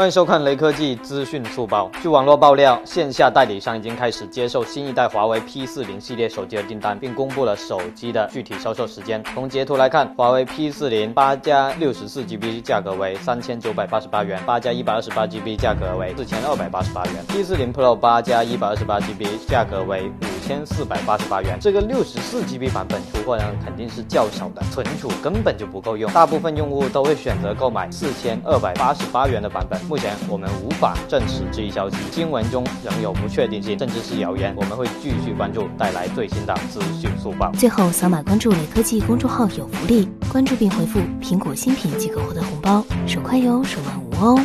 欢迎收看雷科技资讯速报。据网络爆料，线下代理商已经开始接受新一代华为 P40 系列手机的订单，并公布了手机的具体销售时间。从截图来看，华为 P40 八加六十四 GB 价格为三千九百八十八元，八加一百二十八 GB 价格为四千二百八十八元。P40 Pro 八加一百二十八 GB 价格为千四百八十八元。这个六十四 GB 版本出货量肯定是较少的，存储根本就不够用，大部分用户都会选择购买四千二百八十八元的版本。目前我们无法证实这一消息，新闻中仍有不确定性，甚至是谣言。我们会继续关注，带来最新的资讯速报。最后，扫码关注雷科技公众号有福利，关注并回复“苹果新品”即可获得红包，手快有，手慢无哦。